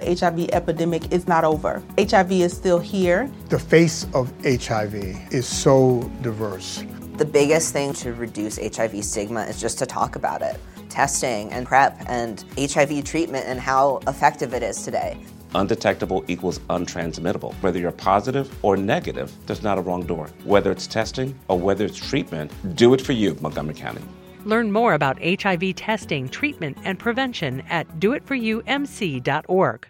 The HIV epidemic is not over. HIV is still here. The face of HIV is so diverse. The biggest thing to reduce HIV stigma is just to talk about it. Testing and PrEP and HIV treatment and how effective it is today. Undetectable equals untransmittable. Whether you're positive or negative, there's not a wrong door. Whether it's testing or whether it's treatment, do it for you, Montgomery County. Learn more about HIV testing, treatment, and prevention at doitforyoumc.org.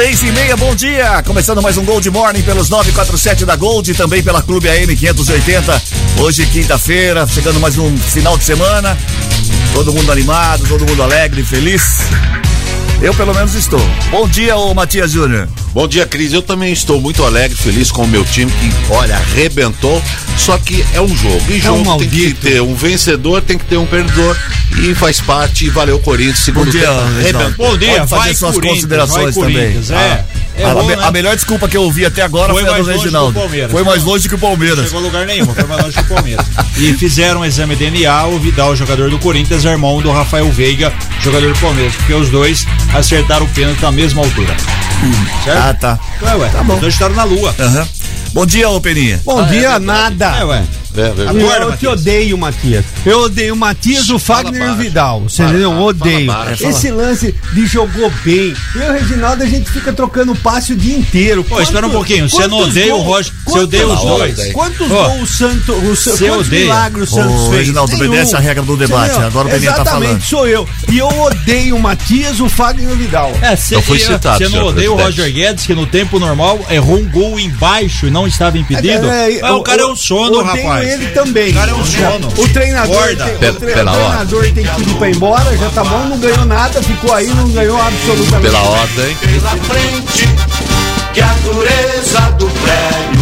Seis e meia, bom dia! Começando mais um Gold Morning pelos 947 da Gold e também pela Clube AM 580. Hoje, quinta-feira, chegando mais um final de semana. Todo mundo animado, todo mundo alegre, feliz. Eu pelo menos estou. Bom dia, ô Matias Júnior. Bom dia, Cris. Eu também estou muito alegre, feliz com o meu time que, olha, arrebentou. Só que é um jogo. E jogo um tem que ter um vencedor, tem que ter um perdedor. E faz parte. Valeu, Corinthians. Segundo Bom dia, tempo. Bom dia, Pode fazer vai suas Corinthians, considerações vai Corinthians, também. É, é a, bom, me- né? a melhor desculpa que eu ouvi até agora Foi foi, a do mais longe que o Reginaldo. Palmeiras. Foi mais longe que o Não Palmeiras. chegou a lugar nenhum, foi mais longe que o Palmeiras. E fizeram um exame DNA, o Vidal, jogador do Corinthians, é irmão do Rafael Veiga, jogador do Palmeiras, porque os dois acertaram o pênalti na mesma altura. Certo? Ah, tá. Ué, ué, tá bom. Os dois estaram na lua. Aham. Bom dia, ô Peninha. Bom dia, nada. É, ué. É, verdade. Acorda, eu te Matias. odeio, Matias. Eu odeio o Matias, o Fagner e o. Vidal. Você entendeu? Odeio. baixo. Esse lance de jogou bem. Eu e o Reginaldo, a gente fica trocando passe o dia inteiro. Pô, espera um pouquinho, você não odeia o Roger, você odeia os dois. Quantos gols o Santos, o quantos odeia. milagres o Santos fez? Reginaldo, obedece a regra do debate. Agora o Peninha tá Exatamente, falando. sou eu. E eu odeio o Matias, o Fagner e o Vidal. É, você Não foi citado, Você não senhor odeia o. Roger Guedes, que no tempo normal errou um gol embaixo e não estava impedido? É, é, Ah, o cara é um sono, odeio ele também. O cara é um sono. O treinador, tem, o, Pela- tre- pela o treinador tem que pedir pra ir embora, já tá bom, não ganhou nada, ficou aí, não ganhou absolutamente Pela ordem. pela frente, que a dureza do prédio.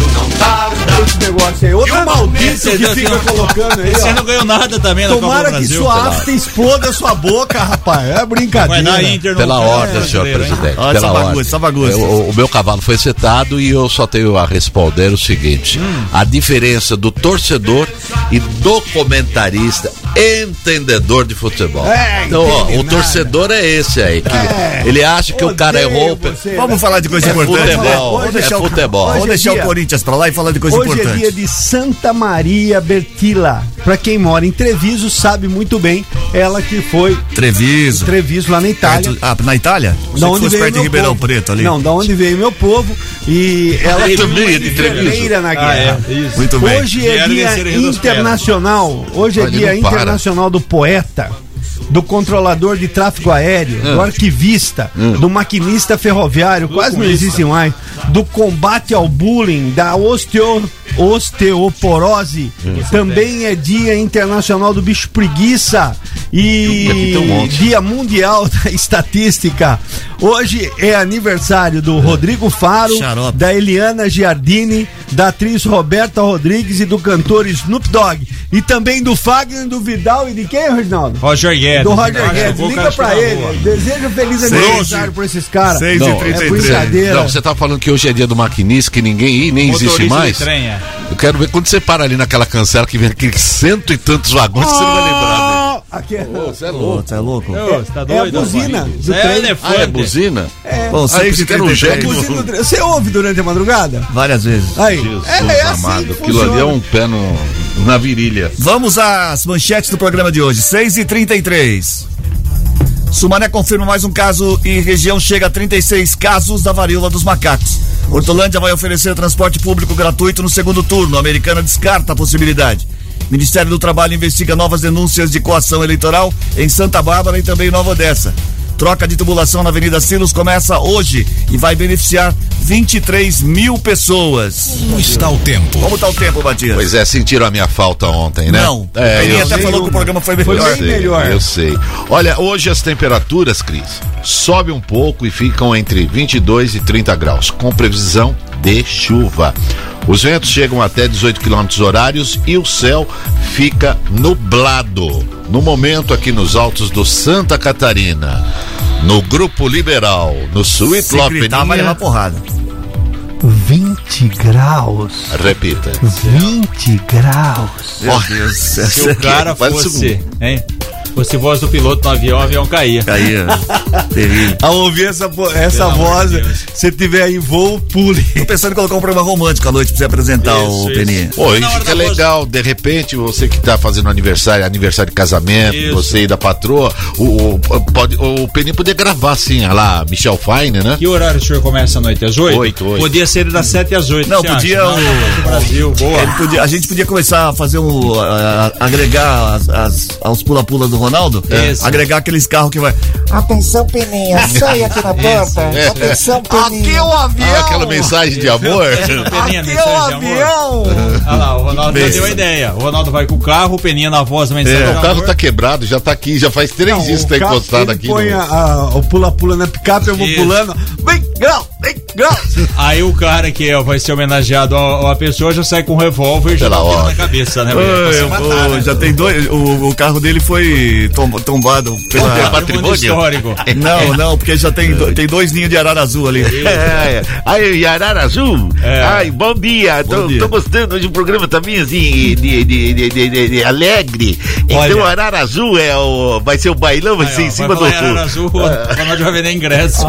Esse negócio aí. Outro maldito Você que não- fica colocando aí, Você não ganhou nada também na Copa do Tomara que Brasil. sua afta exploda sua boca, rapaz. É Vai brincadeira. dar Inter no Pela ordem, senhor presidente. Olha Pela essa bagunça, ordem. essa bagunça. É, O, o meu cavalo foi setado e eu só tenho a responder o seguinte: Hum. a diferença do torcedor e do comentarista entendedor de futebol. É, então, ó, o nada. torcedor é esse aí. que É. Ele acha que o cara errou. você, Vamos falar de coisa É importante. futebol, Vamos é deixar o- futebol. Vamos Hoje é deixar dia- o Corinthians pra lá e falar de coisa Hoje importante. é dia de Santa Maria Bertila. Pra quem mora em Treviso, sabe muito bem. Ela que foi Treviso. Treviso lá na Itália. Perto- ah, na Itália? Da onde fosse veio perto de Ribeirão povo. Preto ali. Não, da onde veio meu povo. E ela Eu foi é de Treviso. na Ah, guerra. é, isso. Muito bem. Hoje é dia internacional. Hoje é dia para. internacional do poeta, do controlador de tráfego aéreo, do arquivista, do maquinista ferroviário, quase não existe mais, do combate ao bullying, da osteo, osteoporose. Também é dia internacional do bicho preguiça e dia mundial da estatística. Hoje é aniversário do Rodrigo Faro, Xarope. da Eliana Giardini, da atriz Roberta Rodrigues e do cantor Snoop Dogg. E também do Fagner, do Vidal e de quem, Reginaldo? Roger Guedes. Do Roger Ah, Guedes. Liga pra ele. boa. Deseja feliz Seis- aniversário pra esses caras. seis e Não, trinta e É três. brincadeira. Não, você tá falando que hoje é dia do maquinista, que ninguém ih, nem existe Motorista mais. de trem, é. Eu quero ver quando você para ali naquela cancela que vem aqueles cento e tantos vagões, você não vai lembrar. Ah, Aqui é, Você é louco. Você é louco? Você tá é a doido? buzina rapaz? do É trem. elefante. Ah, é buzina? Bom, seis pensei e que era um jegue. Buzina trem. Você ouve durante a madrugada? Várias vezes. Aí. Jesus é, é assim amado, que aquilo ali é um pé no, na virilha. Vamos às manchetes do programa de hoje. 6 e 33 Sumaré confirma mais um caso e região chega a 36 casos da varíola dos macacos. Hortolândia vai oferecer transporte público gratuito no segundo turno. A americana descarta a possibilidade. Ministério do Trabalho investiga novas denúncias de coação eleitoral em Santa Bárbara e também Nova Odessa. Troca de tubulação na Avenida Silos começa hoje e vai beneficiar 23 mil pessoas. Como está o tempo? Como está o tempo, Matias? Pois é, sentiram a minha falta ontem, né? Não. É, Ele até sei. falou que o programa foi Foi melhor. bem melhor. Eu sei. Olha, hoje as temperaturas, Cris, sobem um pouco e ficam entre 22 e 30 graus, com previsão de chuva. Os ventos chegam até 18 km horários e o céu fica nublado. No momento, aqui nos altos do Santa Catarina, no Grupo Liberal, no Love gritar, vai levar porrada. 20 graus. Repita. 20 graus. Meu Deus. Se o cara fosse, hein? Fosse voz do piloto no avião, o avião caía. Caía. Terrível. Ao ouvir essa, essa Pelo voz, de se tiver em voo, pule. Tô pensando em colocar um programa romântico à noite pra você apresentar Isso, o isso. Peninha. Pô, e fica da voz- legal, de repente, você que tá fazendo aniversário, aniversário de casamento, Isso. você e da patroa, o, o, pode, o Peninha podia gravar assim, olha lá, Michel Fine, né? Que horário o senhor começa à noite? Às 8? Oito, oito. Podia ser das 7 às 8. Não, podia acha? o- Não, Brasil, boa. Podia- a gente podia começar a fazer um. a- a- agregar as, as- aos pula-pula do Ronaldo. Isso. Agregar aqueles carros que vai. Atenção, Peninha, sai aqui na porta. Atenção, Peninha. o avião! Ah, aquela mensagem de amor. Peninha, Aqui é mensagem o de amor. avião! Olha lá, o Ronaldo já deu a ideia. O Ronaldo vai com o carro, o Peninha na voz da mensagem de o carro tá quebrado, já tá aqui, já faz três dias que tá encostado aqui. põe no- a- a- o pula-pula na picape, eu vou Isso. pulando. Vem, grau. Aí o cara que é- vai ser homenageado a, a pessoa já sai com um revólver e já na cabeça, né? Matar, né? já tem dois. O, o carro dele foi tom- tombado pela. Patrimônio patrimônio. histórico. Não, não, porque já tem, do- tem dois ninhos de arara azul ali. É, Aí, Yarara Azul. É. Ai, bom dia. Bom tô, dia. tô gostando hoje o programa também, assim, de, de, de, de- de- de alegre. Então, Olha. Arara Azul é o, vai ser o bailão, vai Aí, ser ó, em cima vai do. Arara Azul, o Ronaldo vai vender ingresso.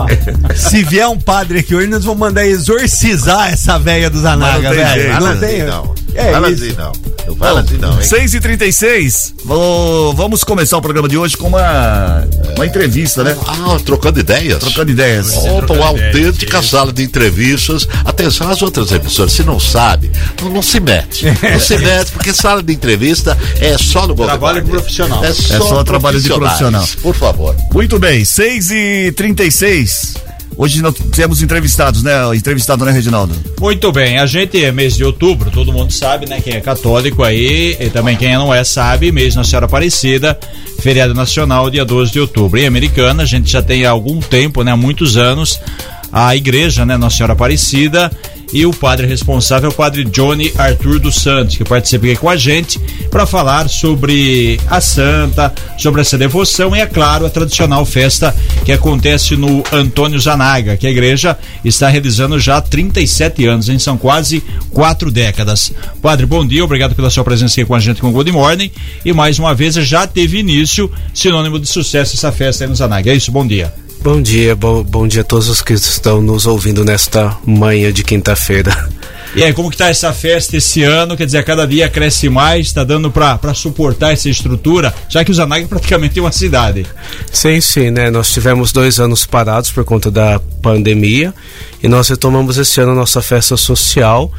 Se vier um padre aqui hoje, nós vamos mandar exorcizar essa velha do Zanaga, Mas não tem velho. jeito. Não Fala tem. assim, não. É Fala isso. assim, não. Não fala assim, não, hein? 6 e 36 Vou- Vamos começar o programa de hoje com uma, uma entrevista, né? Ah, trocando ideias. Trocando ideias. Opa, uma autêntica sala de entrevistas. Atenção às outras emissoras. Se não sabe, não, não se mete. Não se mete, porque sala de entrevista é só no Golden Trabalho Boy. profissional. É só, só trabalho de profissionais. profissional. Por favor. Muito bem, 6 e 36 Hoje nós temos entrevistados, né? Entrevistado, né, Reginaldo? Muito bem, a gente é mês de outubro, todo mundo sabe, né? Quem é católico aí, e também quem não é sabe, mês Nossa Senhora Aparecida, feriado nacional, dia 12 de outubro. Em Americana, a gente já tem há algum tempo, né? Há muitos anos, a igreja, né? Nossa Senhora Aparecida. E o padre responsável é o padre Johnny Arthur dos Santos, que participa aqui com a gente para falar sobre a santa, sobre essa devoção e, é claro, a tradicional festa que acontece no Antônio Zanaga, que a igreja está realizando já há 37 anos, hein? São quase quatro décadas. Padre, bom dia, obrigado pela sua presença aqui com a gente com o Good Morning. E mais uma vez já teve início, sinônimo de sucesso, essa festa aí no Zanaga. É isso, bom dia. Bom dia, bom, bom dia a todos os que estão nos ouvindo nesta manhã de quinta-feira. E aí, como que tá essa festa esse ano? Quer dizer, a cada dia cresce mais, tá dando pra, pra suportar essa estrutura, já que o Zanaga é praticamente uma cidade. Sim, sim, né? Nós tivemos dois anos parados por conta da pandemia e nós retomamos esse ano a nossa festa social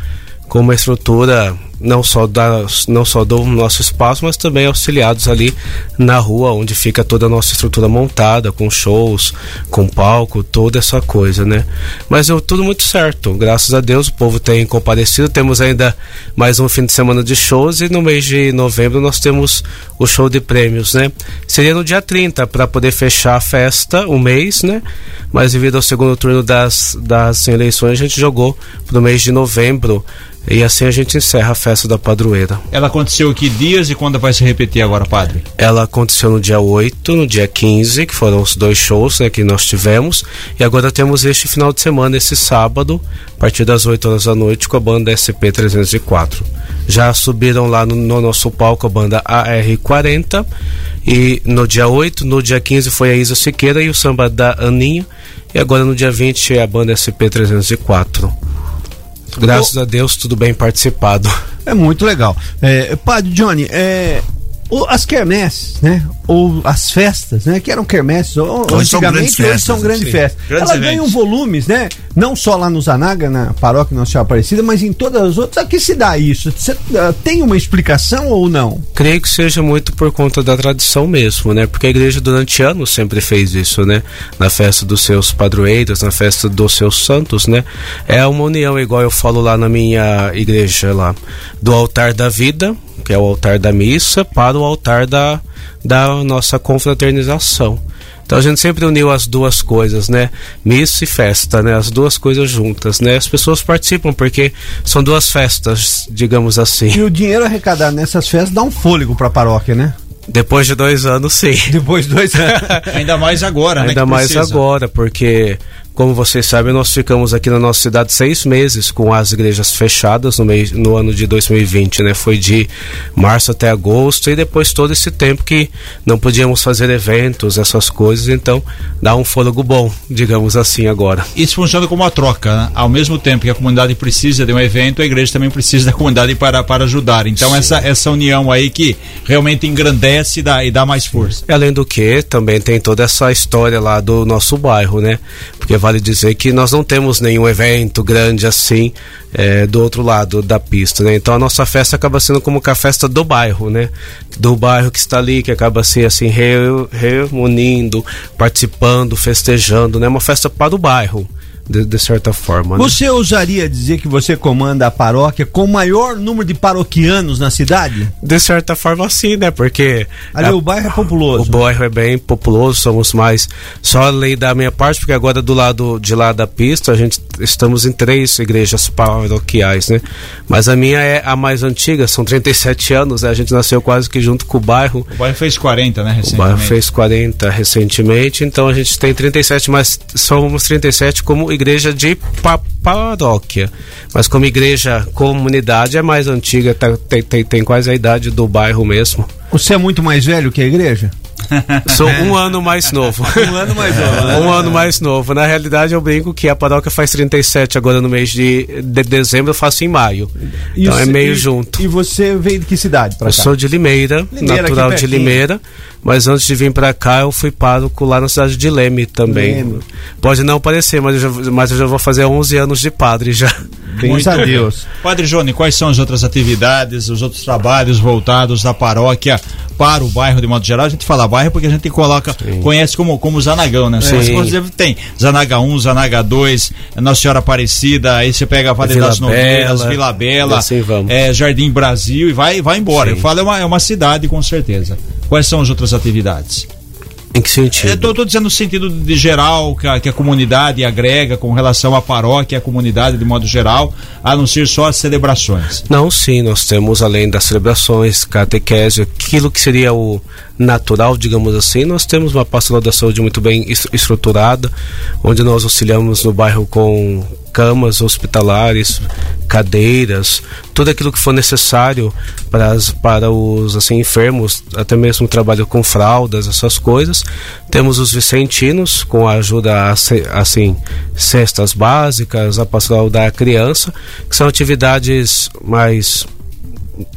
com uma estrutura não só, da, não só do nosso espaço, mas também auxiliados ali na rua, onde fica toda a nossa estrutura montada, com shows, com palco, toda essa coisa, né? Mas deu tudo muito certo, graças a Deus, o povo tem comparecido. Temos ainda mais um fim de semana de shows e no mês de novembro nós temos o show de prêmios, né? Seria no dia 30 para poder fechar a festa, um mês, né? Mas devido ao segundo turno das, das eleições, a gente jogou pro mês de novembro. E assim a gente encerra a festa da padroeira. Ela aconteceu que dias e quando vai se repetir agora, padre? Ela aconteceu no dia 8, no dia 15, que foram os dois shows né, que nós tivemos. E agora temos este final de semana, esse sábado, a partir das 8 horas da noite, com a banda SP304. Já subiram lá no, no nosso palco a banda AR40. E no dia 8, no dia 15 foi a Isa Siqueira e o samba da Aninha. E agora no dia 20 é a banda SP304. Graças a Deus, tudo bem participado. É muito legal. É, padre Johnny, é, o- as quermesses, né? Ou as festas, né? Que eram quermesses, ou, Hoje são antigamente, hoje festas, são grandes sim. festas. Grandes Elas eventos. ganham volumes, né? Não só lá no Zanaga, na paróquia Nossa Senhora Aparecida, mas em todas as outras. A que se dá isso? Você, ah, tem uma explicação ou não? Creio que seja muito por conta da tradição mesmo, né? Porque a igreja durante anos sempre fez isso, né? Na festa dos seus padroeiros, na festa dos seus santos, né? É uma união, igual eu falo lá na minha igreja lá, do altar da vida, que é o altar da missa, para o altar da, da nossa confraternização. Então a gente sempre uniu as duas coisas, né? Missa e festa, né? As duas coisas juntas, né? As pessoas participam porque são duas festas, digamos assim. E o dinheiro arrecadado nessas festas dá um fôlego para a paróquia, né? Depois de dois anos, sim. Depois de dois anos. Ainda mais agora, né? Ainda mais agora, porque como vocês sabem, nós ficamos aqui na nossa cidade seis meses com as igrejas fechadas no, mês, no ano de 2020, né? Foi de março até agosto e depois todo esse tempo que não podíamos fazer eventos, essas coisas, então dá um fôlego bom, digamos assim, agora. Isso funciona como uma troca, né? Ao mesmo tempo que a comunidade precisa de um evento, a igreja também precisa da comunidade para, para ajudar. Então essa, essa união aí que realmente engrandece e dá, e dá mais força. E além do que, também tem toda essa história lá do nosso bairro, né? Porque vale dizer que nós não temos nenhum evento grande assim é, do outro lado da pista, né? Então a nossa festa acaba sendo como a festa do bairro, né? Do bairro que está ali, que acaba se assim reunindo, participando, festejando, né? Uma festa para o bairro de, de certa forma. Né? Você ousaria dizer que você comanda a paróquia com o maior número de paroquianos na cidade? De certa forma, sim, né? Porque. Ali a, o bairro é populoso. O bairro é bem populoso, somos mais. Só a lei da minha parte, porque agora do lado de lá da pista, a gente estamos em três igrejas paroquiais, né? Mas a minha é a mais antiga, são 37 anos, né? A gente nasceu quase que junto com o bairro. O bairro fez 40, né? Recentemente. O bairro fez 40 recentemente, então a gente tem 37, mas somos 37 como igreja de paróquia. Mas como igreja comunidade é mais antiga, tá, tem, tem, tem quase a idade do bairro mesmo. Você é muito mais velho que a igreja? Sou um ano mais novo. um ano mais novo. Né? Um ano mais novo. Na realidade, eu brinco que a paróquia faz 37 agora no mês de, de dezembro, eu faço em maio. E então é meio e, junto. E você veio de que cidade? eu cá? sou de Limeira, Limeira natural de Limeira. Mas antes de vir para cá, eu fui pároco lá na cidade de Leme também. Leme. Pode não parecer, mas eu, já, mas eu já vou fazer 11 anos de padre já. Bens a Deus. Padre Johnny, quais são as outras atividades, os outros trabalhos voltados da paróquia para o bairro de modo geral? A gente fala bairro porque a gente coloca, Sim. conhece como, como Zanagão, né? Você tem Zanaga 1, Zanaga 2, Nossa Senhora Aparecida, aí você pega a Vale das Novelas, Vila Bela, assim é, Jardim Brasil e vai, vai embora. Sim. Eu falo, é uma, é uma cidade com certeza. Quais são as outras atividades? Em que sentido? Estou dizendo no sentido de geral, que a, que a, comunidade agrega com relação à paróquia, à comunidade de modo geral, a não ser só as celebrações. Não, sim, nós temos além das celebrações, catequese, aquilo que seria o natural, digamos assim, nós temos uma pastoral da saúde muito bem estruturada, onde nós auxiliamos no bairro com camas hospitalares, cadeiras, tudo aquilo que for necessário para, as, para os assim, enfermos, até mesmo trabalho com fraldas, essas coisas. Temos os vicentinos, com a ajuda, assim, cestas básicas, a pastoral da criança, que são atividades mais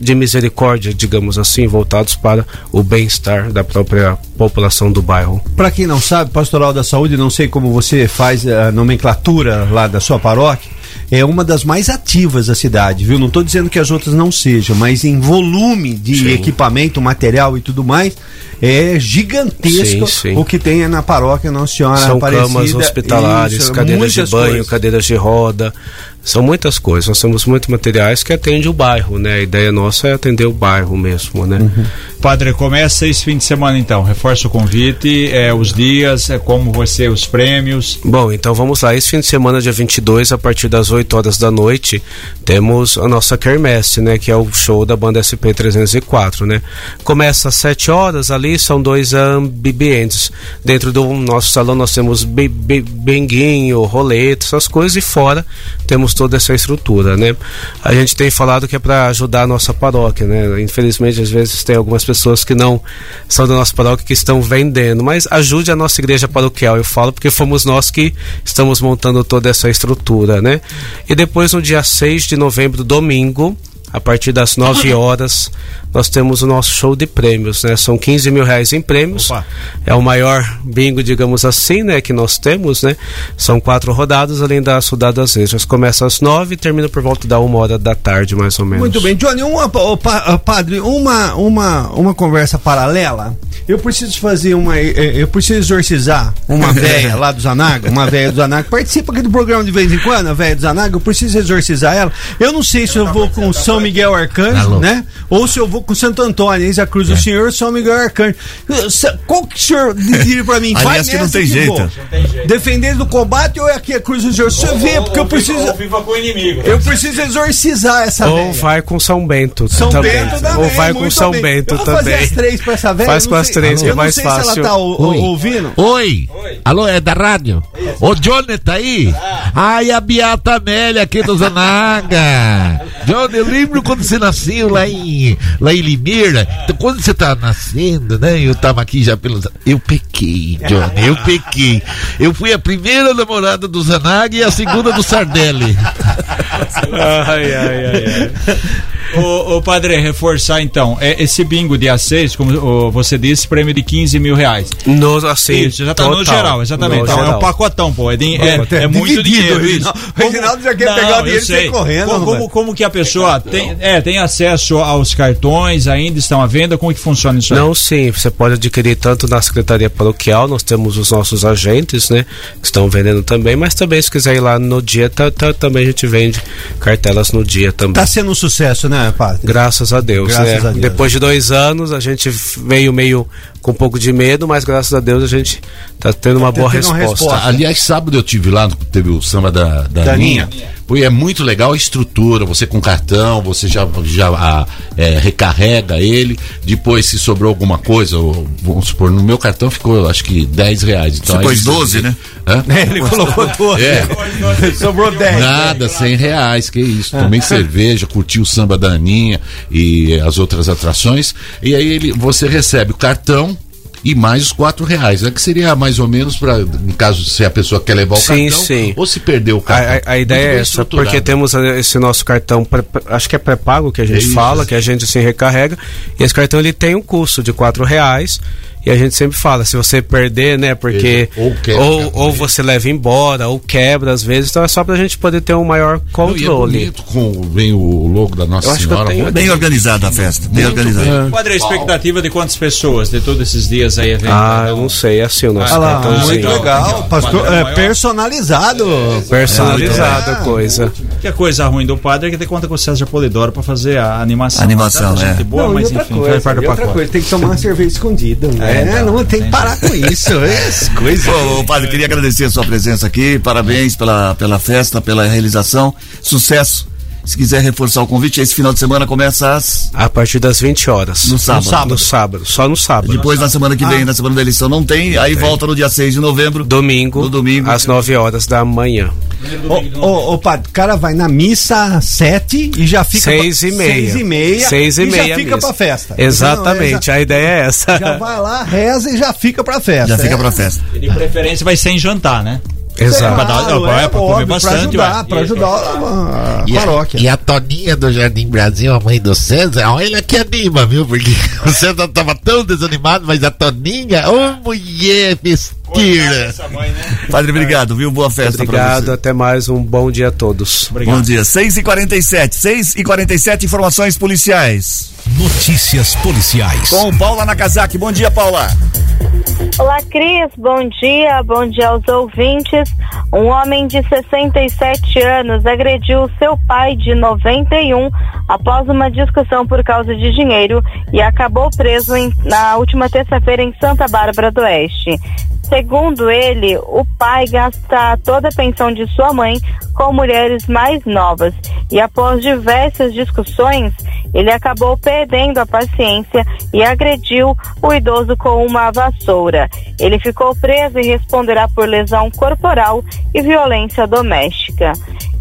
de misericórdia, digamos assim, voltados para o bem-estar da própria população do bairro. Para quem não sabe, Pastoral da Saúde, não sei como você faz a nomenclatura lá da sua paróquia, é uma das mais ativas da cidade, viu? Não estou dizendo que as outras não sejam, mas em volume de sim. equipamento, material e tudo mais, é gigantesco sim, sim. o que tem na paróquia Nossa Senhora São Aparecida. camas hospitalares, Isso, cadeiras de banho, coisas. cadeiras de roda, são muitas coisas. Nós temos muitos materiais que atendem o bairro, né? A ideia nossa é atender o bairro mesmo, né? Uhum. Padre, começa esse fim de semana então. Reforça o convite, é, os dias, é, como vai ser os prêmios. Bom, então vamos lá. Esse fim de semana, dia 22, a partir das 8 horas da noite, temos a nossa Kermesse, né? Que é o show da banda SP 304, né? Começa às 7 horas, ali são dois ambientes. Dentro do nosso salão nós temos benguinho, roleta, essas coisas, e fora temos toda essa estrutura, né? A gente tem falado que é para ajudar a nossa paróquia, né? Infelizmente, às vezes tem algumas pessoas que não são da nossa paróquia que estão vendendo, mas ajude a nossa igreja paroquial, eu falo, porque fomos nós que estamos montando toda essa estrutura, né? E depois, no dia 6 de novembro, domingo, a partir das 9 horas, nós temos o nosso show de prêmios, né? São 15 mil reais em prêmios. Opa. É o maior bingo, digamos assim, né? Que nós temos, né? São quatro rodadas, além das rodadas extras. Começa às nove e termina por volta da uma hora da tarde, mais ou menos. Muito bem, Johnny, uma, pa- padre, uma, uma, uma conversa paralela. Eu preciso fazer uma. eh, eh, Eu preciso exorcizar uma velha lá do Zanaga, uma velha do Zanaga. Participa aqui do programa de vez em quando, a velha do Zanaga. Eu preciso exorcizar ela. Eu não sei se eu vou com São Miguel Arcanjo, né? Ou se eu vou com Santo Antônio, eis a cruz É. do Senhor, São Miguel Arcanjo. Qual que o senhor diria pra mim? Aliás, Vai que não nessa tem jeito. vou. Defender do combate ou é aqui a cruz do Senhor? Você vê, porque eu preciso. viva com o inimigo. Eu preciso exorcizar essa Ou vai com São Bento São também. Bento também. Ou vai com São bem. Bento eu vou fazer também. as três pra essa velha. Faz eu com não as três, que é eu mais não sei fácil. se ela tá o- o- ouvindo. Oi. Alô, é da rádio? Ô, Johnny, tá aí? Ai, a Beata Amélia aqui do Zanaga. Johnny, eu lembro quando você nasceu lá em, lá em Limeira. Então, quando você tava nascendo, né? Eu tava aqui já pelos... Eu pequei, Johnny, eu pequei. Eu fui a primeira namorada do Zanaga e a segunda do Sardelli. ai, ai, ai, ai. Ô, ô, padre, reforçar então, é, esse bingo dia 6, como ô, você disse, prêmio de 15 mil reais. No, assim, Isso, já tá no total. geral, exatamente. No Então, é geral. um pacotão, pô. É, de- é, é é muito dinheiro Reginaldo. isso. O Reginaldo já quer pegar o dinheiro e sair correndo, Como, como, como que a pessoa tem, é, tem acesso aos cartões, ainda estão à venda? Como que funciona isso aí? Não, sim, você pode adquirir tanto na Secretaria Paroquial, nós temos os nossos agentes, né, que estão vendendo também, mas também se quiser ir lá no dia, tá- tá- também a gente vende cartelas no dia também. Tá sendo um sucesso, né, padre? Graças a Deus, Graças né? a Deus. Depois de dois anos, a gente veio meio com um pouco de medo, mas graças a Deus a gente tá tendo uma boa tendo uma resposta. resposta. Aliás, sábado eu tive lá, teve o samba da, da, Da. Pô, e é muito legal a estrutura, você com cartão, você já, já ah, é, recarrega ele, depois se sobrou alguma coisa, ou, vamos supor, no meu cartão ficou acho que 10 reais. Então, Você pôs 12, né? Hã? Ele colocou duas. É. Sobrou 10. Nada, 100 reais, que isso. Tomei cerveja, curti o samba da Aninha e as outras atrações. E aí ele, você recebe o cartão e mais os quatro reais. É que seria mais ou menos para, no caso, se a pessoa quer levar o Sim, cartão sim. ou se perdeu o cartão. a- a ideia é essa, porque temos eh, esse nosso cartão, acho que é pré-pago que a gente Isso. fala, que a gente assim recarrega, e esse cartão ele tem um custo de quatro reais, e a gente sempre fala, se você perder, né, porque Ou quebra, ou, quebra. ou você leva embora, ou quebra às vezes, então é só pra gente poder ter um maior Não, é controle. bonito com vem o logo da Nossa Senhora. tenho Bem organizada a festa, bem organizada. Padre, a expectativa de quantas pessoas de todos esses dias aí evento? Ah, eu não sei, é assim o nosso Olha lá, muito legal. Pastor, é personalizado. Personalizada a coisa. Que a coisa ruim do padre é que tem conta com o César Polidoro pra fazer a animação. Animação, Tanta é. gente boa, Não, mas outra enfim, coisa, faz parte do outra pacote. coisa, tem que tomar uma cerveja escondida, né? É, então, não, tem que parar com isso. As coisas. Ô, padre, queria agradecer a sua presença aqui. Parabéns pela, pela festa, pela realização. Sucesso. Se quiser reforçar o convite, esse final de semana começa às. A partir das 20 horas. No sábado. No sábado, no sábado, só no sábado. Depois, na semana que vem, na semana da eleição, não tem. Aí volta no dia 6 de novembro. Domingo, No domingo. às 9 horas da manhã. Ô, ô, ô, padre, o cara vai na missa às sete e já fica. Seis pra- e meia. Seis e meia. Seis e meia já fica missa. pra festa. Exatamente, Não, a ideia é essa. já, já vai lá, reza e já fica pra festa. Já fica é. pra festa. E de preferência vai ser em jantar, né? Exato. Pra dar- não, é, pra comer óbvio, bastante, Pra ajudar, pra ajudar a, a E a, paróquia. e a Toninha do Jardim Brasil, a mãe do César, olha que anima, viu? Porque o César tava tão desanimado, mas a Toninha, ô mulher festeira. Mãe, né? Padre, obrigado, viu? Boa festa Obrigado, pra você. até mais, um bom dia a todos. Bom dia. 6 e 47 6 e 47 informações policiais. Notícias policiais. Com Paula Nakazaki. Bom dia, Paula. Olá, Cris. Bom dia. Bom dia aos ouvintes. Um homem de 67 anos agrediu seu pai de 91 após uma discussão por causa de dinheiro e acabou preso em- na última terça-feira em Santa Bárbara do Oeste. Segundo ele, o pai gasta toda a pensão de sua mãe com mulheres mais novas e após diversas discussões, ele acabou perdendo a paciência e agrediu o idoso com uma vassoura. Ele ficou preso e responderá por lesão corporal e violência doméstica.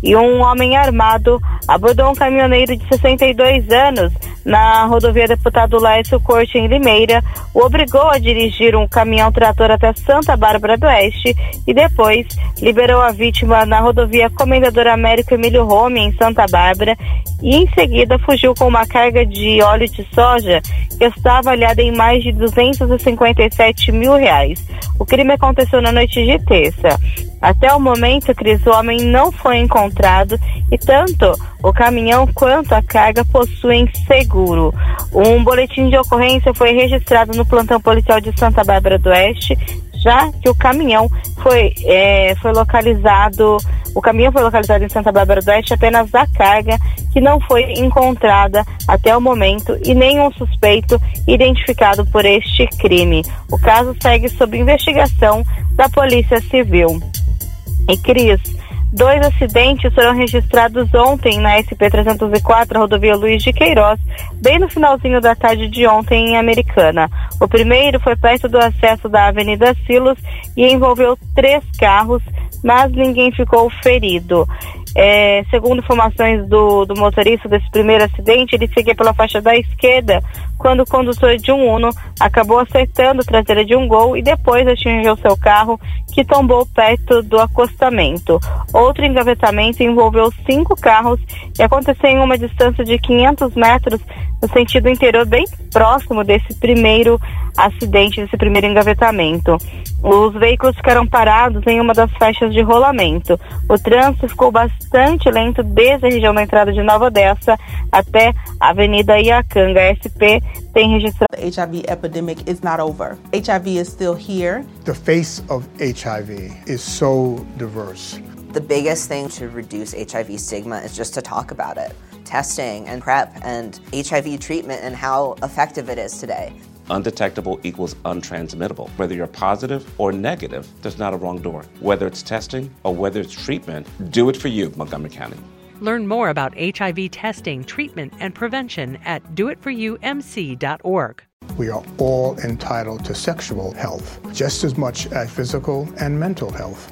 E um homem armado abordou um caminhoneiro de 62 anos na rodovia Deputado Laércio Corte, em Limeira, o obrigou a dirigir um caminhão-trator até Santa Bárbara do Oeste e depois liberou a vítima na rodovia Comendador Américo Emílio Rome, em Santa Bárbara, e em seguida fugiu com uma carga de óleo de soja que está avaliada em mais de 257 mil reais. O crime aconteceu na noite de terça. Até o momento, Cris, o homem não foi encontrado e tanto o caminhão quanto a carga possuem seguro. Um boletim de ocorrência foi registrado no plantão policial de Santa Bárbara do Oeste, já que o caminhão foi, é, foi localizado, o caminhão foi localizado em Santa Bárbara do Oeste apenas a carga que não foi encontrada até o momento e nenhum suspeito identificado por este crime. O caso segue sob investigação da Polícia Civil. E Cris, dois acidentes foram registrados ontem na SP-304, rodovia Luiz de Queiroz, bem no finalzinho da tarde de ontem em Americana. O primeiro foi perto do acesso da Avenida Silos e envolveu três carros, mas ninguém ficou ferido. É, segundo informações do, do motorista desse primeiro acidente, ele seguia pela faixa da esquerda quando o condutor de um Uno acabou acertando a traseira de um Gol e depois atingiu seu carro, que tombou perto do acostamento. Outro engavetamento envolveu cinco carros e aconteceu em uma distância de 500 metros no sentido interior, bem próximo desse primeiro acidente, desse primeiro engavetamento. Os veículos ficaram parados em uma das faixas de rolamento. O trânsito ficou bastante lento desde a região da entrada de Nova Odessa até a Avenida Iacanga. A SP tem registrado. The HIV epidemic is not over. HIV is still here. The face of HIV is so diverse. The biggest thing to reduce HIV stigma is just to talk about it. Testing and PrEP and HIV treatment and how effective it is today. Undetectable equals untransmittable. Whether you're positive or negative, there's not a wrong door. Whether it's testing or whether it's treatment, do it for you, Montgomery County. Learn more about HIV testing, treatment, and prevention at doitforumc.org. We are all entitled to sexual health, just as much as physical and mental health.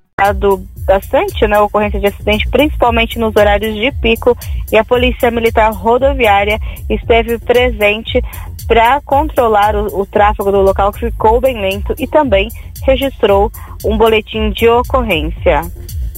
bastante né, ocorrência de acidente, principalmente nos horários de pico, e a Polícia Militar Rodoviária esteve presente para controlar o, o tráfego do local, que ficou bem lento, e também registrou um boletim de ocorrência.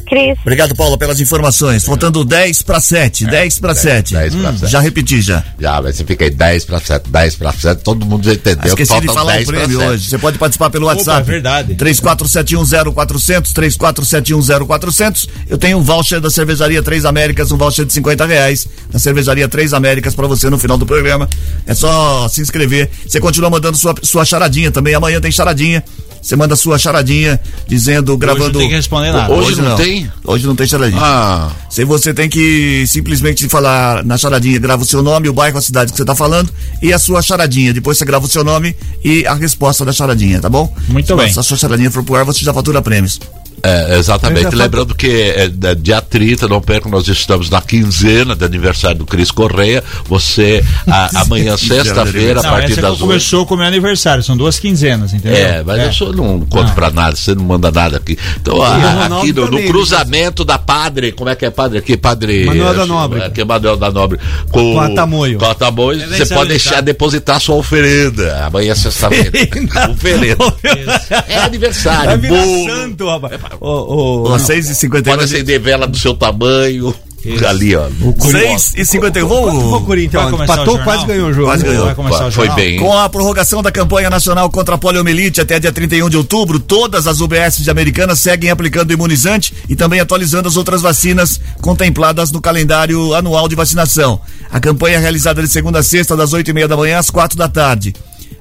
Cris. Obrigado, Paulo, pelas informações. Faltando 10 para 7, 10 para 7. 10 pra Hum, 7. Já repeti já. Já, mas você fica aí 10 para 7, 10 para 7, todo mundo já entendeu. Esqueci de faltam falar o 10 pra prêmio 7. hoje. Você pode participar pelo Opa, WhatsApp. verdade. 34710400, 34710400. Eu tenho um voucher da Cervejaria Três Américas, um voucher de 50 reais da Cervejaria Três Américas para você no final do programa. É só se inscrever. Você continua mandando sua, sua charadinha também. Amanhã tem charadinha. Você manda sua charadinha dizendo, gravando. não tem que responder nada. Hoje não tem? Hoje não tem charadinha. Ah, Se você tem que simplesmente falar na charadinha, grava o seu nome, o bairro, a cidade que você está falando e a sua charadinha. Depois você grava o seu nome e a resposta da charadinha, tá bom? Muito se bem. Se a sua charadinha for pro ar, você já fatura prêmios. É, exatamente. Eu Lembrando que é, é, dia 30, não perca, nós estamos na quinzena de aniversário do Cris Correia. Você, a- amanhã, sexta-feira, a Não, partir essa das 8. começou com o meu aniversário, são duas quinzenas, entendeu? É, mas eu só não conto pra nada, você não manda nada aqui. Então, a- o Ronaldo aqui no, no também, cruzamento da padre, como é que é padre aqui? Padre. Manuel da Nobre. É, que é Manuel da Nobre. Com, Com a Tamoio. Com a Tamoio, É você pode de deixar tá? depositar sua oferenda. Amanhã, sexta-feira. oferenda. É aniversário. Vai virar santo, rapaz. Ô, ô, Ó, 6 e 51 Pode acender vela do seu tamanho. Ali, ó. 6 e 51 Quanto foi o Vou... Corinthians? Empatou, quase ganhou o jogo. Quase ganhou. Vai começar o Foi bem. Com a prorrogação da campanha nacional contra a poliomielite até dia 31 de outubro, todas as UBS de Americana seguem aplicando imunizante e também atualizando as outras vacinas contempladas no calendário anual de vacinação. A campanha é realizada de segunda a sexta, das 8 e meia da manhã às quatro da tarde.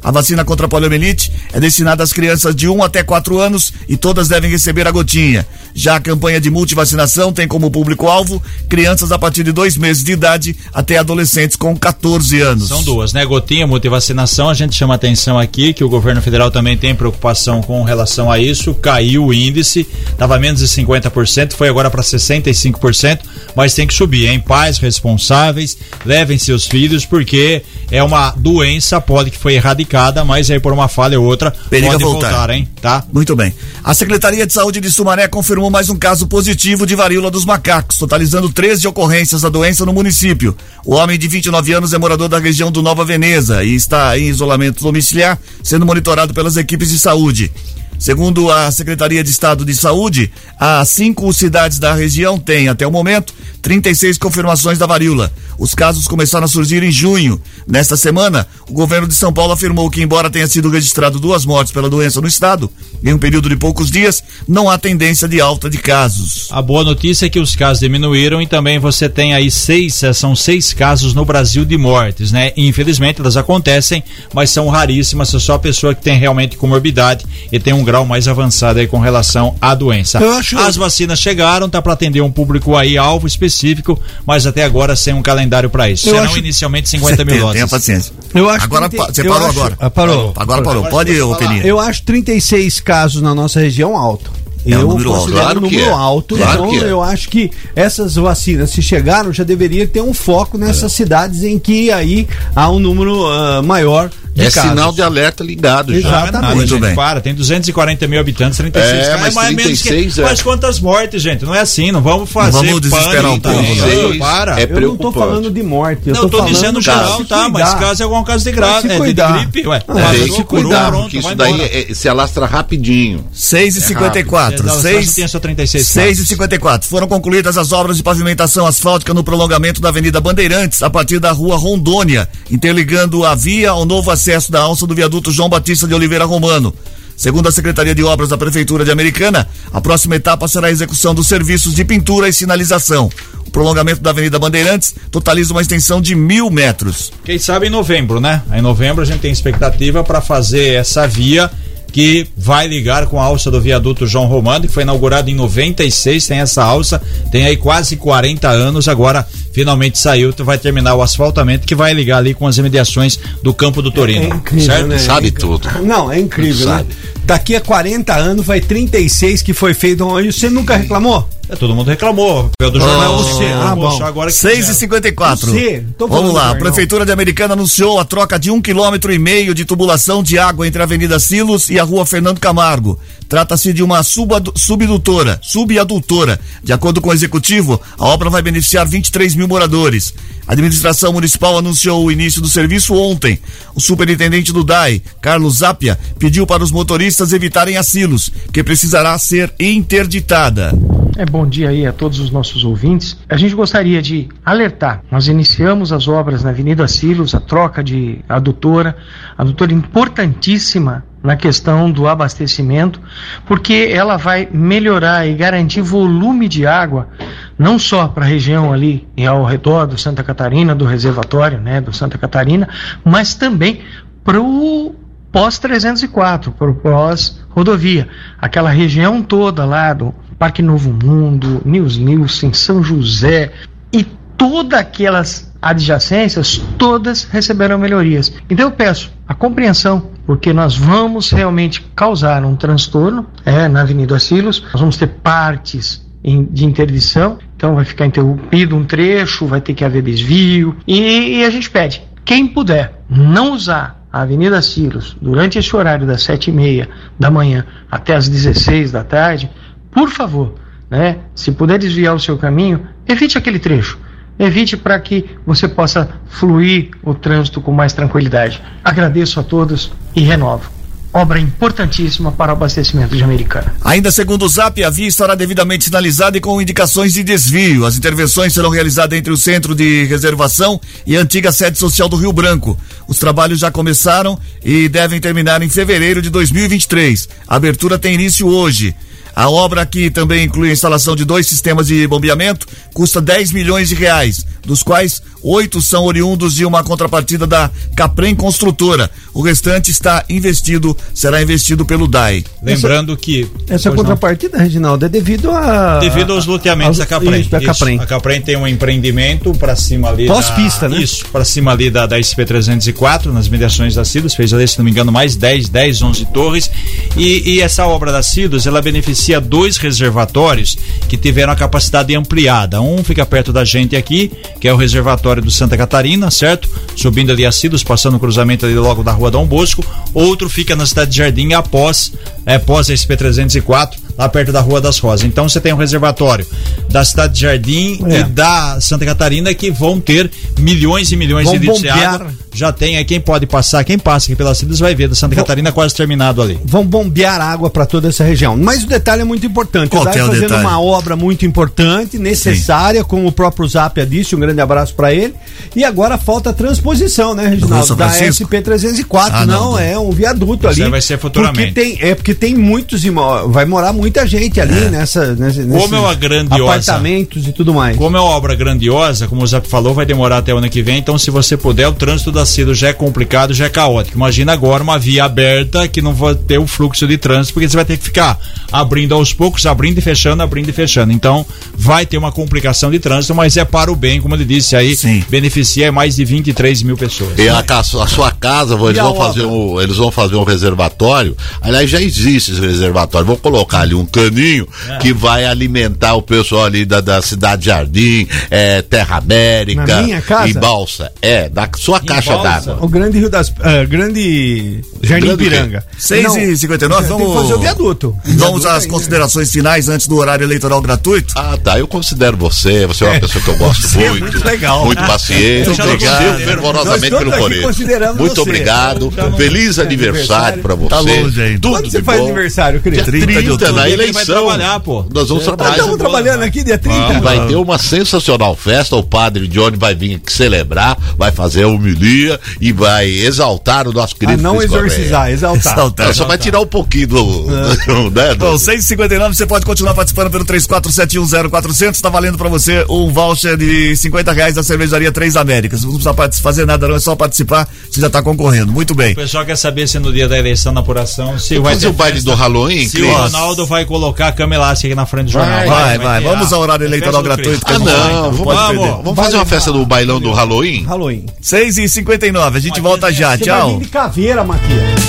A vacina contra a poliomielite é destinada às crianças de 1 até 4 anos e todas devem receber a gotinha. Já a campanha de multivacinação tem como público-alvo crianças a partir de dois meses de idade até adolescentes com 14 anos. São duas, né? Gotinha, multivacinação, a gente chama atenção aqui que o governo federal também tem preocupação com relação a isso. Caiu o índice, estava menos de 50%, foi agora para 65%, mas tem que subir, hein? Pais responsáveis, levem seus filhos, porque é uma doença, pode que foi erradicada, mas aí por uma falha ou outra Periga pode voltar. voltar, hein? Tá? Muito bem. A Secretaria de Saúde de Sumaré confirmou mais um caso positivo de varíola dos macacos, totalizando 13 ocorrências da doença no município. O homem de 29 anos é morador da região do Nova Veneza e está em isolamento domiciliar, sendo monitorado pelas equipes de saúde. Segundo a Secretaria de Estado de Saúde, as cinco cidades da região têm, até o momento, 36 confirmações da varíola. Os casos começaram a surgir em junho. Nesta semana, o governo de São Paulo afirmou que, embora tenha sido registrado duas mortes pela doença no estado, em um período de poucos dias, não há tendência de alta de casos. A boa notícia é que os casos diminuíram e também você tem aí seis, eh, são seis casos no Brasil de mortes, né? Infelizmente elas acontecem, mas são raríssimas, é só a pessoa que tem realmente comorbidade e tem um grau mais avançado aí com relação à doença. Eu acho- As vacinas chegaram, tá para atender um público aí alvo específico, mas até agora sem um calendário para isso. Eu Serão acho- inicialmente 50 mil doses. Tenha paciência. Eu acho Agora que pa- tem- você eu parou acho- agora. Ah, parou. Agora parou. Pode, Peninha. Eu acho 36 casos na nossa região alto. É um eu número alto. considero Claro um que número é. alto. Claro então que é. eu acho que essas vacinas, se chegaram, já deveria ter um foco nessas cidades em que aí há um número ah, maior de É casos. sinal de alerta ligado já. Exatamente. Não é nada, Muito gente, bem. Para, tem 240 mil habitantes, 36 É, mas mais menos 36 que, é. Mas quantas mortes, gente? Não é assim, não vamos fazer vamos desesperar pânico um pouco, né? Não, para. É Eu não tô falando de morte. Eu não, tô, falando dizendo geral, tá? Mas caso é algum caso de grave, se é de cuidar. gripe, ué. Ah, É, tem que curou, cuidar, pronto, porque isso daí é- é- se alastra rapidinho. 6 e É 54 rápido. 6 Só tem só 36 6 e 54 Foram concluídas as obras de pavimentação asfáltica no prolongamento da Avenida Bandeirantes, a partir da rua Rondônia, interligando a via ao novo acesso da alça do viaduto João Batista de Oliveira Romano. Segundo a Secretaria de Obras da Prefeitura de Americana, a próxima etapa será a execução dos serviços de pintura e sinalização. O prolongamento da Avenida Bandeirantes totaliza uma extensão de mil metros. Quem sabe em novembro, né? Em novembro a gente tem expectativa para fazer essa via que vai ligar com a alça do viaduto João Romano, que foi inaugurado em 96, tem essa alça, tem aí quase 40 anos, agora finalmente saiu, vai terminar o asfaltamento que vai ligar ali com as imediações do campo do Torino, É incrível, certo? né? Sabe tudo. Não, é incrível, né? Sabe. Daqui a 40 anos vai 36 que foi feito hoje. Você nunca reclamou? É, todo mundo reclamou, pelo Oh, jornal você, ah, Globo, bom. só agora que 6 e fizeram. 54 Você, tô falando Vamos lá, a. Prefeitura de Americana anunciou a troca de um quilômetro e meio de tubulação de água entre a Avenida Silos e a Rua Fernando Camargo. Trata-se de uma subdutora, subadutora. De acordo com o executivo, a obra vai beneficiar 23 mil moradores. A administração municipal anunciou o início do serviço ontem. O superintendente do DAI, Carlos Zapia, pediu para os motoristas evitarem a Silos, que precisará ser interditada. É, bom dia aí a todos os nossos ouvintes. A gente gostaria de alertar. Nós iniciamos as obras na Avenida Silos, a troca de adutora, adutora importantíssima na questão do abastecimento, porque ela vai melhorar e garantir volume de água não só para a região ali e ao redor do Santa Catarina, do reservatório, né, do Santa Catarina, mas também para o pós 304, para o pós rodovia, aquela região toda lá do Parque Novo Mundo, News Nielsen, São José e todas aquelas adjacências, todas receberão melhorias. Então eu peço a compreensão, porque nós vamos realmente causar um transtorno é, na Avenida Silos, nós vamos ter partes em- de interdição, então vai ficar interrompido um trecho, vai ter que haver desvio, e, e a gente pede, quem puder não usar a Avenida Silos durante esse horário das sete e meia da manhã até as 16 da tarde, por favor, né, se puder desviar o seu caminho, evite aquele trecho. Evite para que você possa fluir o trânsito com mais tranquilidade. Agradeço a todos e renovo. Obra importantíssima para o abastecimento de Americana. Ainda segundo o ZAP, a via estará devidamente sinalizada e com indicações de desvio. As intervenções serão realizadas entre o centro de reservação e a antiga sede social do Rio Branco. Os trabalhos já começaram e devem terminar em fevereiro de 2023. A abertura tem início hoje. A obra que também inclui a instalação de dois sistemas de bombeamento custa 10 milhões de reais, dos quais oito são oriundos de uma contrapartida da Caprem Construtora. O restante está investido, será investido pelo DAI. Lembrando que. Essa Pois não. contrapartida, Reginaldo, é devido a. Devido aos loteamentos da Caprem. Isso, da Isso. Caprem. A Caprem tem um empreendimento para cima ali. Pós-pista, né? Isso, para cima ali da, da SP304, nas mediações da Cidos. Fez ali, se não me engano, mais 10, 10, 11 torres. E, e essa obra da Cidos, ela beneficia dois reservatórios que tiveram a capacidade ampliada. Um fica perto da gente aqui, que é o reservatório do Santa Catarina, certo? Subindo ali a Cidos, passando o cruzamento ali logo da rua Dom Bosco. Outro fica na cidade de Jardim após, é, após a SP304, lá perto da Rua das Rosas. Então você tem um reservatório da cidade de Jardim É. e da Santa Catarina que vão ter milhões e milhões Vão de litros de bombear. água. Já tem aí quem pode passar, quem passa aqui pela Cidas vai ver da Santa Catarina quase terminado ali. Vão bombear água para toda essa região. Mas o detalhe é muito importante. Qual o DAI que é o fazendo detalhe? uma obra muito importante, necessária, como o próprio Zapia disse. Um grande abraço para ele. E agora falta a transposição, né, Reginaldo? Da Francisco? SP304. Ah, não, não. é um viaduto Isso ali. aí vai ser futuramente. Porque tem, é porque tem muitos imó- Vai morar muita gente ali nessa. nessa Como é uma grandiosa. Apartamentos e tudo mais. Como é uma obra grandiosa, como o Zap falou, vai demorar até o ano que vem. Então, se você puder, o trânsito da Cido já é complicado, já é caótico. Imagina agora uma via aberta que não vai ter o fluxo de trânsito, porque você vai ter que ficar abrindo aos poucos, abrindo e fechando, abrindo e fechando. Então, vai ter uma complicação de trânsito, mas é para o bem, como ele disse aí, beneficia mais de 23 mil pessoas. E a, a sua casa, eles vão, fazer um, eles vão fazer um reservatório. Aliás, já existe esse reservatório. Vou colocar ali um caninho É. que vai alimentar o pessoal ali da, da Cidade Jardim, é, Terra América Na minha casa? e Balsa. É, da sua caixa d'água. O grande Rio das. ah, grande Jardim Grande? Piranga. 6 Não, e 59 tem vamos. que fazer o viaduto. Vamos às considerações finais antes do horário eleitoral gratuito. Ah, tá. Eu considero você. Você é uma pessoa que eu gosto Você é muito. muito legal. Muito paciente. Muito obrigado. Torceu fervorosamente Nós pelo Corinthians. Muito você. obrigado. Tá Feliz aniversário pra você. Tá longe ainda. Tudo Quando você de faz bom. aniversário, Cris? Dia 30, de outubro. na Ele vai eleição. trabalhar, pô. Nós vamos Nós trabalhar. estamos trabalhando aqui dia 30. E vai ter uma sensacional festa. O padre Johnny vai vir aqui celebrar, vai fazer a homilia e vai exaltar o nosso Ah, querido não exorcizar, exaltar. Exaltar. Ela só vai tirar um pouquinho do. do- né, do- Bom, 6h59, você pode continuar participando pelo 34710400. Tá valendo pra você um voucher de 50 reais da cervejaria Três Américas. Não precisa fazer nada, não, é só participar, você já tá concorrendo. Muito bem. O pessoal quer saber se no dia da eleição, na apuração, se vai fazer ter o baile do Halloween, Se Cris? o Ronaldo vai colocar a cama elástica aqui na frente do jornal. Vai, vai. ter. Vamos Ah, ao horário é eleitoral gratuito. Cristo. Ah, Vamos lá, não, então. vamos, Pode perder. vamos fazer uma festa do bailão do Halloween? Halloween. 6h59, a gente volta já. Você vai Tchau. vir de caveira, Matias.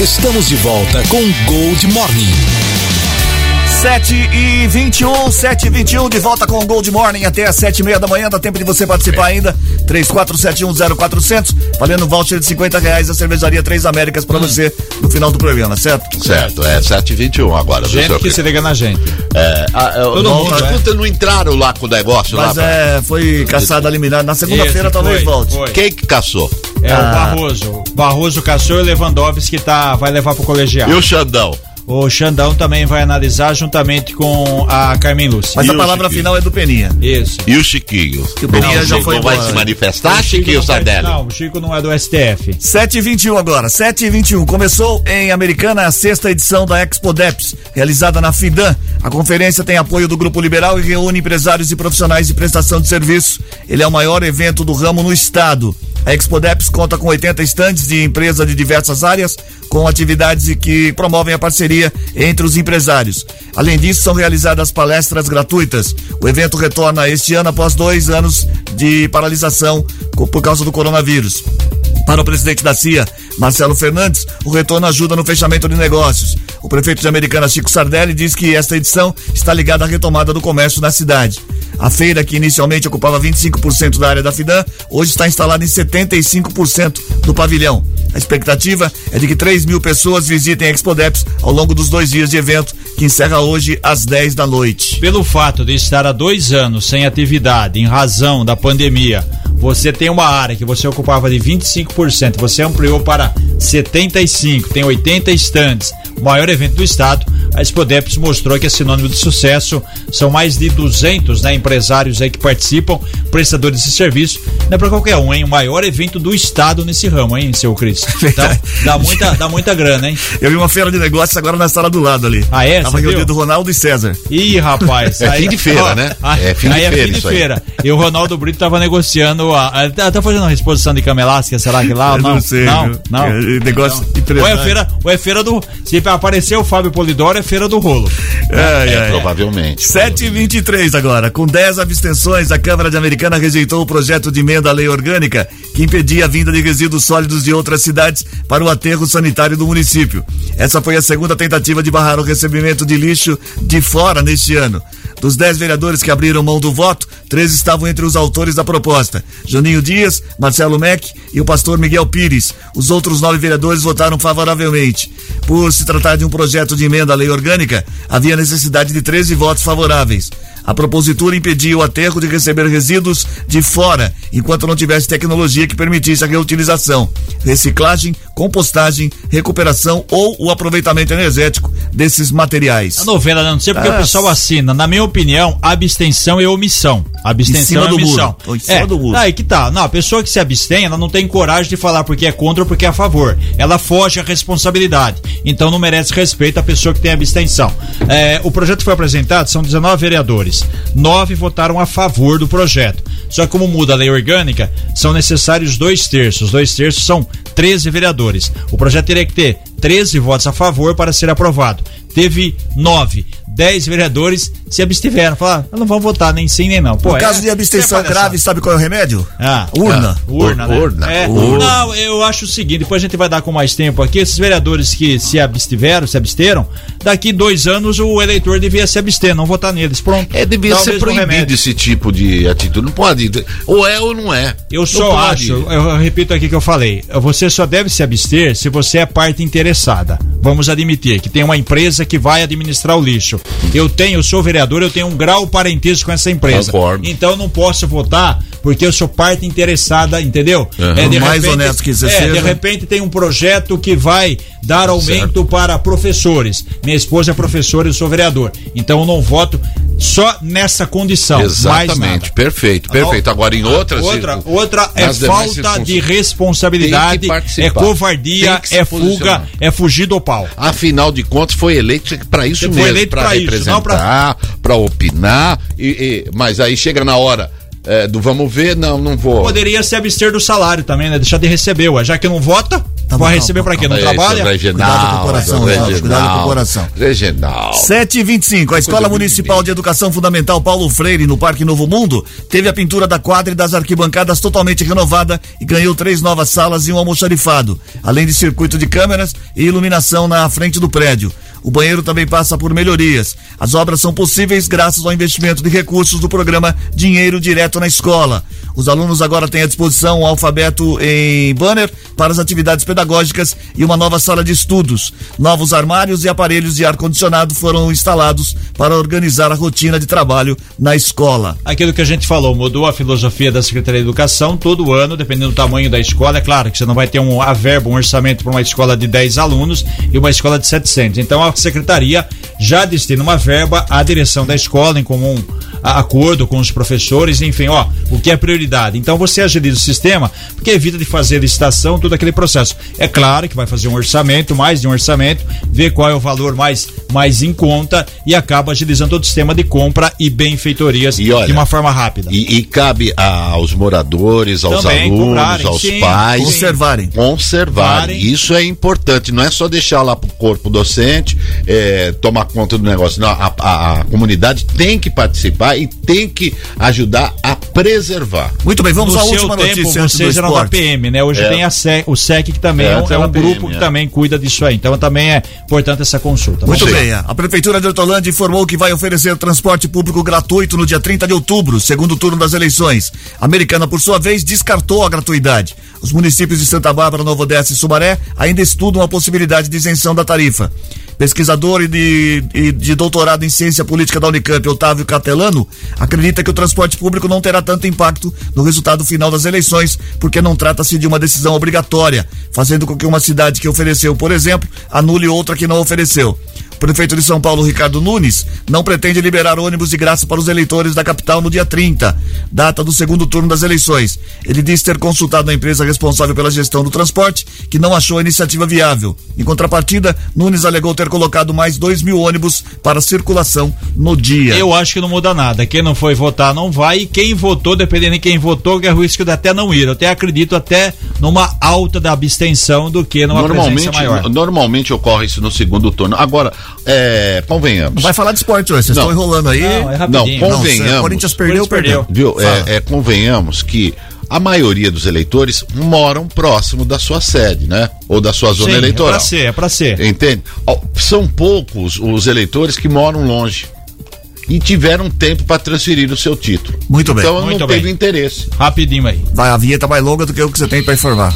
Estamos de volta com Gold Morning. 7 e 21, 7 e 21, de volta com o Gold Morning até as 7 e meia da manhã. Dá tempo de você participar ainda. 34710400, valendo voucher de 50 reais da cervejaria Três Américas pra você no final do programa, certo? Certo, é 7h21 agora. viu, Gente seu que se liga na gente. É, ah, é, Todo não, mundo, escuta, não entraram lá com o negócio Mas lá. é, foi caçado a liminar. Na segunda-feira talvez foi, volte. foi. Quem que caçou? É Ah. o Barroso. Barroso caçou e o Lewandowski tá, vai levar pro colegial. E o Xandão? O Xandão também vai analisar juntamente com a Carmen Lúcia. Mas E a palavra Chiquinho? final é do Peninha. Isso. E o Chiquinho? o Peninha Não, já foi não vai se manifestar, O Chico Chiquinho Sardelli? Não, o Chico não é do STF. 7 e 21 agora, 7 e 21. Começou em Americana a sexta edição da Expo Deps, realizada na FIDAN. A conferência tem apoio do Grupo Liberal e reúne empresários e profissionais de prestação de serviço. Ele é o maior evento do ramo no estado. A Expo Deps conta com 80 estandes de empresas de diversas áreas, com atividades que promovem a parceria entre os empresários. Além disso, são realizadas palestras gratuitas. O evento retorna este ano após dois anos de paralisação por causa do coronavírus. Para o presidente da CIA, Marcelo Fernandes, o retorno ajuda no fechamento de negócios. O prefeito de Americana, Chico Sardelli, diz que esta edição está ligada à retomada do comércio na cidade. A feira, que inicialmente ocupava 25% da área da FIDAN, hoje está instalada em 75% do pavilhão. A expectativa é de que 3 mil pessoas visitem a Expodeps ao longo dos dois dias de evento, que encerra hoje às 10 da noite. Pelo fato de estar há dois anos sem atividade em razão da pandemia, você tem uma área que você ocupava de 25%, você ampliou para 75%, tem 80 estandes, o maior evento do estado. A Expodeps mostrou que é sinônimo de sucesso. São mais de 200 né, empresários aí que participam, prestadores de serviço. Não é para qualquer um, hein? O maior evento do estado nesse ramo, hein, seu Cris? Então, dá muita, dá muita grana, hein? Eu vi uma feira de negócios agora na sala do lado ali. Ah, é? Tava reunido Ronaldo e César. Ih, rapaz. É fim de feira, ó, né? ah, É fim de aí é feira fim de isso aí. feira. E o Ronaldo Brito tava negociando. A, a- tá, tá fazendo uma exposição de camelástica, será que lá? Eu não, não sei, Não, não. É, negócio empresário. Ou é feira, ou é feira do. Se aparecer o Fábio Polidoro, é feira do rolo. Ai, É, ai. provavelmente. 7h23 agora. Com 10 abstenções, a Câmara de Americana rejeitou o projeto de emenda à lei orgânica que impedia a vinda de resíduos sólidos de outras cidades para o aterro sanitário do município. Essa foi a segunda tentativa de barrar o recebimento de lixo de fora neste ano. Dos 10 vereadores que abriram mão do voto, três estavam entre os autores da proposta: Juninho Dias, Marcelo Meck e o pastor Miguel Pires. Os outros nove vereadores votaram favoravelmente. Por se tratar de um projeto de emenda à lei orgânica, havia necessidade de 13 votos favoráveis. A propositura impedia o aterro de receber resíduos de fora, enquanto não tivesse tecnologia que permitisse a reutilização, reciclagem, compostagem, recuperação ou o aproveitamento energético desses materiais. A novela, né? não sei porque Ah. o pessoal assina. Na minha opinião, abstenção é omissão. Abstenção Em cima é do omissão. muro. Em cima é, do muro. Aí que tá. Não, a pessoa que se abstém, ela não tem coragem de falar porque é contra ou porque é a favor. Ela foge à responsabilidade. Então não merece respeito a pessoa que tem abstenção. É, o projeto foi apresentado, são 19 vereadores. Nove votaram a favor do projeto. Só que como muda a lei orgânica, são necessários dois terços. Dois terços são 13 vereadores. O projeto teria que ter 13 votos a favor para ser aprovado. Teve nove. 10 vereadores se abstiveram. Falaram, "Ah, não vão votar nem sim nem não. Pô, No é- caso de abstenção é grave, sabe qual é o remédio? Ah, Urna. ah, urna, né? Urna, É, urna. Não, eu acho o seguinte, depois a gente vai dar com mais tempo aqui, esses vereadores que se abstiveram, se absteram, daqui dois anos o eleitor devia se abster, não votar neles, pronto. É, devia o ser proibido remédio. esse tipo de atitude. Não pode. Ou é ou não é. Eu Não só pode. acho, eu repito aqui que eu falei, você só deve se abster se você é parte interessada. Vamos admitir que tem uma empresa que vai administrar o lixo. Eu tenho, eu sou vereador, eu tenho um grau parentesco com essa empresa. Concordo. Então eu não posso votar porque eu sou parte interessada, entendeu? Uhum. É, de mais honesto que você é, seja. De repente tem um projeto que vai dar aumento para professores. Minha esposa é professora e eu sou vereador. Então eu não voto só nessa condição. Exatamente, perfeito, perfeito. Agora em outras. Outra, outra é falta de responsabilidade, é covardia, é fuga, é fugir do pau. Afinal de contas, foi eleito para isso Foi mesmo, eleito para isso, representar, para opinar. E, e- mas aí chega na hora é, do vamos ver, não, não vou. Poderia se abster do salário também, né? Deixar de receber, ué. Já que não vota, vai receber pra quê? Não trabalha? seu Reginaldo, Cuidado com o coração, seu Jorge, cuidado com o coração. Reginaldo. 7 e 25 A Escola Municipal de Educação Fundamental Paulo Freire, no Parque Novo Mundo, teve a pintura da quadra e das arquibancadas totalmente renovada e ganhou três novas salas e um almoxarifado, além de circuito de câmeras e iluminação na frente do prédio. O banheiro também passa por melhorias. As obras são possíveis graças ao investimento de recursos do programa Dinheiro Direto na Escola. Os alunos agora têm à disposição um alfabeto em banner para as atividades pedagógicas e uma nova sala de estudos. Novos armários e aparelhos de ar-condicionado foram instalados para organizar a rotina de trabalho na escola. Aquilo que a gente falou, mudou a filosofia da Secretaria de Educação todo ano, dependendo do tamanho da escola. É claro que você não vai ter um a verba, um orçamento para uma escola de 10 alunos e uma escola de 700. Então a Secretaria já destina uma verba à direção da escola em comum acordo com os professores, enfim, ó, o que é prioridade. Então você agiliza o sistema, porque evita de fazer licitação, todo aquele processo. É claro que vai fazer um orçamento, mais de um orçamento, ver qual é o valor mais, mais em conta e acaba agilizando todo o sistema de compra e benfeitorias E olha, de uma forma rápida. E, e cabe a- aos moradores, aos Também alunos, cobrarem, aos sim, pais Conservarem. conservarem. Conservarem. Isso é importante. Não é só deixar lá pro corpo docente é, tomar conta do negócio. Não, a, a- a comunidade tem que participar e tem que ajudar a preservar. Muito bem, vamos no à seu última tempo, notícia antes do vocês eram da. PM, né? Hoje É. tem a SEC, o SEC que também É, é, um, é um PM, grupo que é. também cuida disso aí. Então também é importante essa consulta. Muito Vamos a Prefeitura de Hortolândia informou que vai oferecer transporte público gratuito no dia 30 de outubro, segundo turno das eleições. A Americana, por sua vez, descartou a gratuidade. Os municípios de Santa Bárbara, Nova Odessa e Sumaré ainda estudam a possibilidade de isenção da tarifa. Pesquisador e de, e de doutorado em ciência política da Unicamp, Otávio Catelano, acredita que o transporte público não terá tanto impacto no resultado final das eleições, porque não trata-se de uma decisão obrigatória, fazendo com que uma cidade que ofereceu, por exemplo, anule outra que não ofereceu. O prefeito de São Paulo, Ricardo Nunes, não pretende liberar ônibus de graça para os eleitores da capital no dia 30, data do segundo turno das eleições. Ele disse ter consultado a empresa responsável pela gestão do transporte, que não achou a iniciativa viável. Em contrapartida, Nunes alegou ter colocado mais 2 mil ônibus para circulação no dia. Eu acho que não muda nada. Quem não foi votar não vai e quem votou, dependendo de quem votou, é risco de até não ir. Eu até acredito até numa alta da abstenção do que numa normalmente, presença maior. normalmente ocorre isso no segundo turno. Agora, é, convenhamos. Vai falar de esporte hoje, vocês Não. estão enrolando aí. Não, é Não, convenhamos. Não, Corinthians perdeu, perdeu. Viu? Fala. É, é, convenhamos que a maioria dos eleitores moram próximo da sua sede, né? Ou da sua zona Sim, eleitoral. É pra ser, é pra ser. Entende? São poucos os eleitores que moram longe e tiveram tempo para transferir o seu título. Muito bem. Então Muito não bem. teve interesse. Rapidinho aí. Vai, a vinheta mais longa do que o que você tem para informar.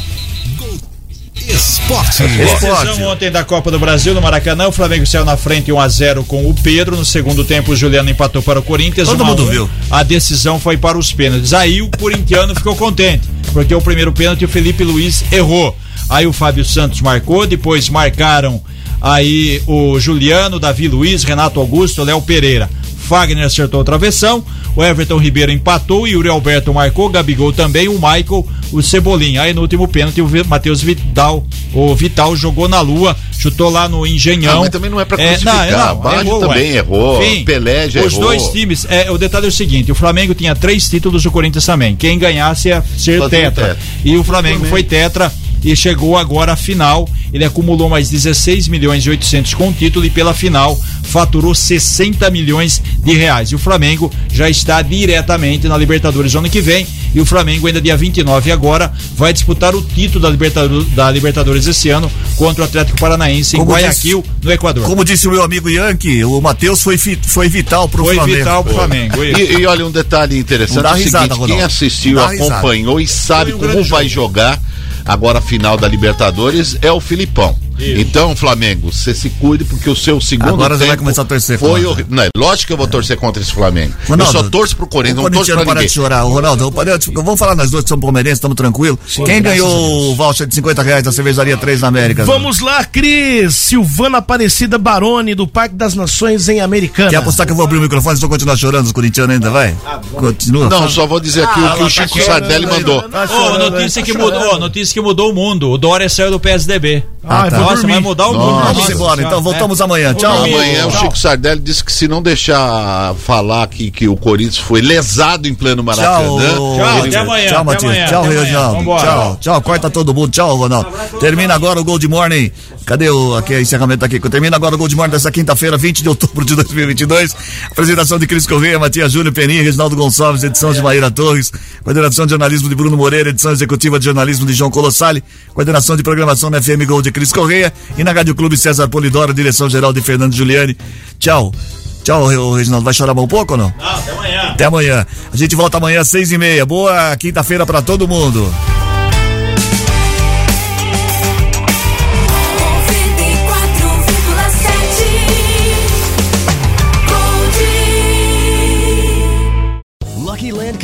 Esporte. Decisão ontem da Copa do Brasil no Maracanã, o Flamengo saiu na frente 1 a 0 com o Pedro. No segundo tempo, o Juliano empatou para o Corinthians. Todo 1 a mundo 1. viu. A decisão foi para os pênaltis. Aí o corintiano ficou contente, porque o primeiro pênalti o Felipe Luiz errou. Aí o Fábio Santos marcou, depois marcaram aí o Juliano, Davi Luiz, Renato Augusto, Léo Pereira. Fagner acertou o travessão, o Everton Ribeiro empatou, Yuri Alberto marcou, Gabigol também, o Michael, o Cebolinha. Aí no último pênalti o Matheus Vidal, o Vital jogou na lua, chutou lá no Engenhão. Ah, mas também não é pra crucificar. não, Baggio também ué. errou, Pelé já Os errou. dois times, é, o detalhe é o seguinte, o Flamengo tinha três títulos, o Corinthians também. Quem ganhasse ia ser Fazia tetra. tetra. E o Flamengo foi tetra e chegou agora à final. Ele acumulou mais 16 milhões e 800 com o título e pela final faturou 60 milhões de reais. E o Flamengo já está diretamente na Libertadores ano que vem. E o Flamengo ainda dia 29 agora vai disputar o título da Libertadores, da Libertadores esse ano contra o Atlético Paranaense em Como Guayaquil, no Equador. Como disse o meu amigo Yankee, o Matheus foi, foi vital pro Foi Flamengo. vital pro Flamengo. isso. E, e olha, um detalhe interessante Não dá é o risada, seguinte, quem assistiu, acompanhou e sabe Foi um como vai jogo. jogar agora a final da Libertadores é o Filipão. Então, Flamengo, você se cuide porque o seu segundo Agora você vai começar a torcer foi contra. horrível. Não, é lógico que eu vou torcer contra esse Flamengo. Ronaldo, eu só torço pro Corinthians, o não torço pra corintiano para ninguém. de chorar. O Ronaldo, o- vamos falar nós dois que somos palmeirenses, estamos tranquilos. Quem ganhou o voucher de 50 reais da cervejaria 3 na América? Vamos lá, Cris. Silvana Aparecida Baroni, do Parque das Nações em Americana. Quer apostar que eu vou abrir o microfone e só continuar chorando os corintianos ainda, vai? Continua. Não, só vou dizer aqui o que o Chico Sardelli mandou. Ô, notícia que mudou, notícia que mudou o mundo. O Dória saiu do PSDB. Ah, tá. Nossa, vai mudar o mundo. Vamos embora, então voltamos É. amanhã. Tchau. Amanhã o Chico Sardelli disse que se não deixar falar que, que o Corinthians foi lesado em pleno Maracanã. Tchau, ele- até amanhã. Tchau, Matias. Tchau. Reginaldo. Tchau, tchau. Corta todo mundo. Tchau, Ronaldo. Termina agora o Gold Morning. Cadê o aqui, o encerramento aqui? Termina agora o Gold Morning dessa quinta-feira, 20 de outubro de 2022. Apresentação de Cris Correia, Matias Júnior, Peninha, Reginaldo Gonçalves, edição de Maíra Torres, coordenação de jornalismo de Bruno Moreira, edição executiva de jornalismo de João Colossali, coordenação de programação na FM Gold de Cris Correia e na Rádio Clube César Polidoro, direção geral de Fernando Giuliani. Tchau. Tchau, Re- Reginaldo. Vai chorar um pouco ou não? Não, até amanhã. Até amanhã. A gente volta amanhã às seis e meia. Boa quinta-feira pra todo mundo.